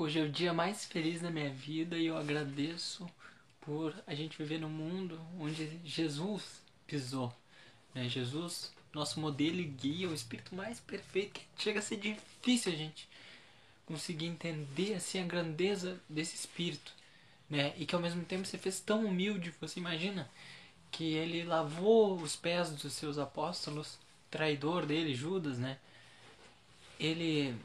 Hoje é o dia mais feliz da minha vida e eu agradeço por a gente viver num mundo onde Jesus pisou. Né? Jesus, nosso modelo e guia, o espírito mais perfeito, que chega a ser difícil a gente conseguir entender assim a grandeza desse espírito, né? E que ao mesmo tempo você fez tão humilde, você imagina que ele lavou os pés dos seus apóstolos, traidor dele, Judas, né? Ele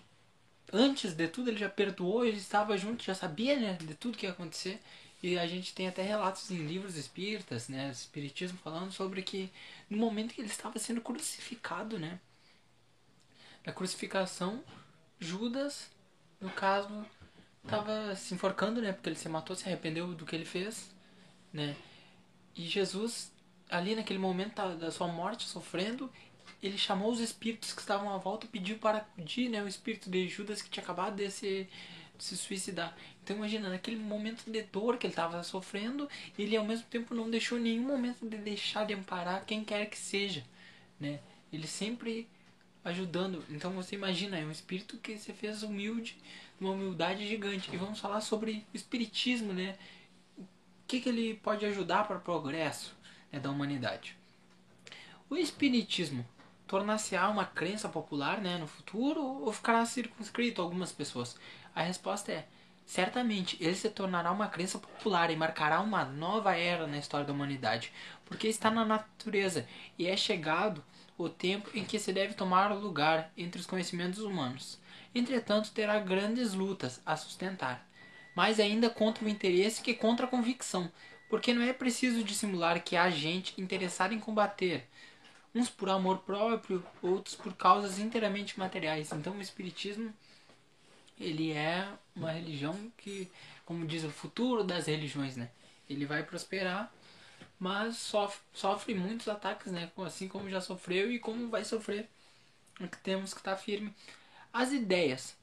antes de tudo ele já perdoou, ele estava junto, já sabia, né, de tudo que ia acontecer. E a gente tem até relatos em livros espíritas, né, espiritismo falando sobre que no momento que ele estava sendo crucificado, né, na crucificação, Judas, no caso, estava se enforcando, né, porque ele se matou, se arrependeu do que ele fez, né? E Jesus ali naquele momento da sua morte, sofrendo, ele chamou os espíritos que estavam à volta e pediu para acudir, né, o espírito de Judas que tinha acabado de se, de se suicidar. Então imagina, naquele momento de dor que ele estava sofrendo, ele ao mesmo tempo não deixou nenhum momento de deixar de amparar quem quer que seja, né? Ele sempre ajudando. Então você imagina, é um espírito que se fez humilde, uma humildade gigante. E vamos falar sobre espiritismo, né? O que, que ele pode ajudar para o progresso né, da humanidade. O espiritismo tornar-se-á uma crença popular né, no futuro ou ficará circunscrito a algumas pessoas? A resposta é: certamente ele se tornará uma crença popular e marcará uma nova era na história da humanidade, porque está na natureza e é chegado o tempo em que se deve tomar lugar entre os conhecimentos humanos. Entretanto, terá grandes lutas a sustentar, mais ainda contra o interesse que contra a convicção, porque não é preciso dissimular que há gente interessada em combater uns por amor próprio, outros por causas inteiramente materiais. Então o espiritismo ele é uma religião que, como diz o futuro das religiões, né? Ele vai prosperar, mas sofre, sofre muitos ataques, né? Assim como já sofreu e como vai sofrer. Temos que estar firme. As ideias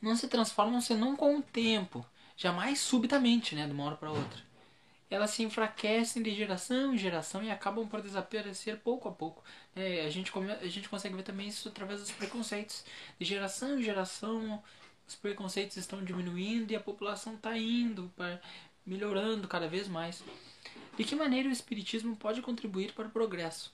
não se transformam senão com o tempo, jamais subitamente, né? De uma hora para outra elas se enfraquecem de geração em geração e acabam por desaparecer pouco a pouco. É, a, gente come, a gente consegue ver também isso através dos preconceitos. De geração em geração, os preconceitos estão diminuindo e a população está indo, para, melhorando cada vez mais. De que maneira o Espiritismo pode contribuir para o progresso?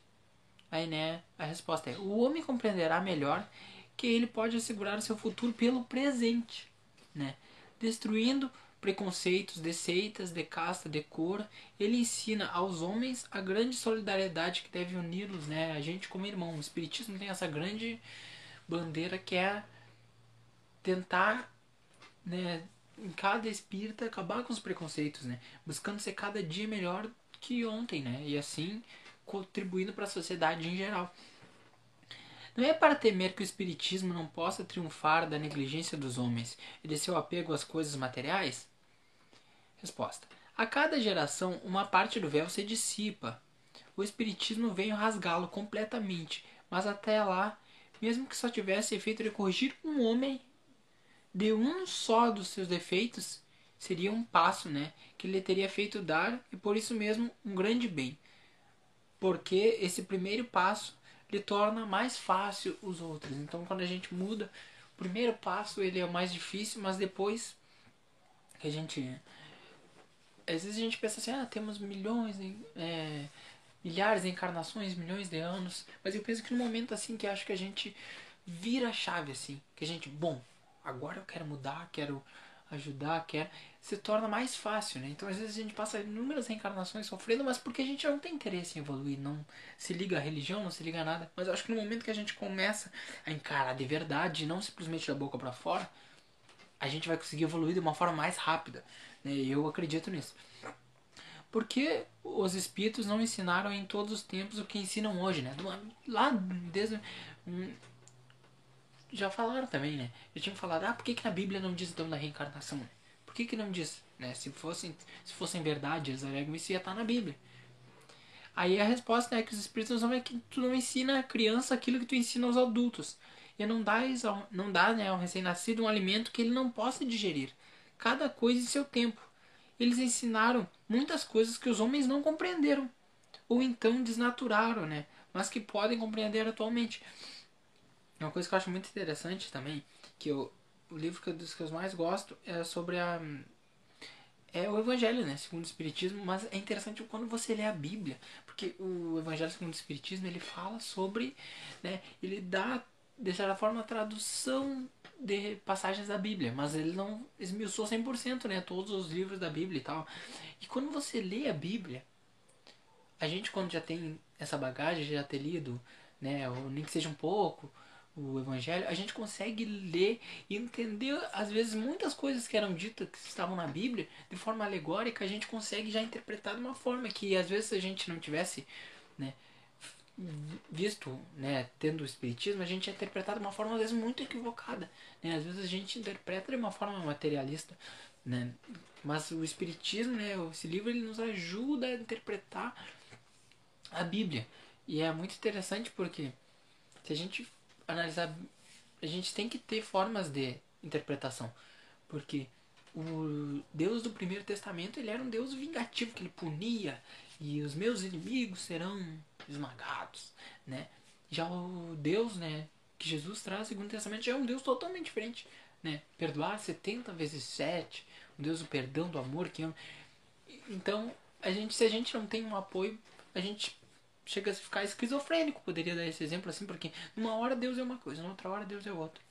Aí, né, a resposta é: o homem compreenderá melhor que ele pode assegurar seu futuro pelo presente, né? destruindo preconceitos de seitas, de casta, de cor. Ele ensina aos homens a grande solidariedade que deve uni-los, né? A gente como irmão. O Espiritismo tem essa grande bandeira que é tentar, né, em cada espírita acabar com os preconceitos, né? Buscando ser cada dia melhor que ontem, né? E assim contribuindo para a sociedade em geral. Não é para temer que o espiritismo não possa triunfar da negligência dos homens e de seu apego às coisas materiais? Resposta: A cada geração, uma parte do véu se dissipa. O Espiritismo veio rasgá-lo completamente, mas até lá, mesmo que só tivesse efeito de corrigir um homem de um só dos seus defeitos, seria um passo, né, que lhe teria feito dar e por isso mesmo um grande bem. Porque esse primeiro passo lhe torna mais fácil os outros. Então, quando a gente muda, o primeiro passo ele é o mais difícil, mas depois que a gente às vezes a gente pensa assim, ah, temos milhões, é, milhares de encarnações, milhões de anos. Mas eu penso que no momento assim que acho que a gente vira a chave assim, que a gente, bom, agora eu quero mudar, quero ajudar, quero, se torna mais fácil, né? Então às vezes a gente passa inúmeras reencarnações sofrendo, mas porque a gente não tem interesse em evoluir, não se liga à religião, não se liga a nada. Mas eu acho que no momento que a gente começa a encarar de verdade, não simplesmente da boca para fora, a gente vai conseguir evoluir de uma forma mais rápida. Né? Eu acredito nisso. Porque os espíritos não ensinaram em todos os tempos o que ensinam hoje, né? Lá desde. Já falaram também, né? Já tinham falado, ah, por que, que na Bíblia não diz então da reencarnação? Por que, que não diz? Né? Se, fossem, se fossem verdade, alegam isso ia estar na Bíblia. Aí a resposta é que os espíritos não é que tu não ensina a criança aquilo que tu ensina aos adultos. E não dá, não dá né, ao recém-nascido um alimento que ele não possa digerir cada coisa em seu tempo. Eles ensinaram muitas coisas que os homens não compreenderam, ou então desnaturaram, né? mas que podem compreender atualmente. Uma coisa que eu acho muito interessante também, que eu o livro que, dos que eu mais gosto é sobre a é o Evangelho, né, segundo o Espiritismo, mas é interessante quando você lê a Bíblia, porque o Evangelho segundo o Espiritismo ele fala sobre, né, ele dá de certa forma tradução de passagens da Bíblia, mas ele não esmiuçou 100%, né, todos os livros da Bíblia e tal. E quando você lê a Bíblia, a gente quando já tem essa bagagem, já ter lido, né, ou nem que seja um pouco, o Evangelho, a gente consegue ler e entender, às vezes, muitas coisas que eram ditas, que estavam na Bíblia, de forma alegórica, a gente consegue já interpretar de uma forma que, às vezes, se a gente não tivesse né, visto, né, tendo o Espiritismo, a gente é interpretado de uma forma, às vezes, muito equivocada. Né? Às vezes a gente interpreta de uma forma materialista. Né? Mas o Espiritismo, né, esse livro, ele nos ajuda a interpretar a Bíblia. E é muito interessante porque se a gente analisar, a gente tem que ter formas de interpretação, porque o Deus do Primeiro Testamento ele era um Deus vingativo que ele punia e os meus inimigos serão esmagados, né? Já o Deus, né, que Jesus traz Segundo Testamento já é um Deus totalmente diferente, né? Perdoar 70 vezes 7, um Deus do perdão, do amor que ama. Então, a gente se a gente não tem um apoio, a gente chega a ficar esquizofrênico, poderia dar esse exemplo assim, porque numa hora Deus é uma coisa, na outra hora Deus é outra,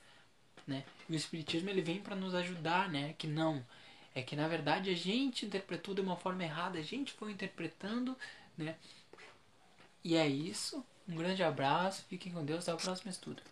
né? E o espiritismo ele vem para nos ajudar, né? Que não é que na verdade a gente interpretou de uma forma errada, a gente foi interpretando, né? E é isso. Um grande abraço, fiquem com Deus, até o próximo estudo.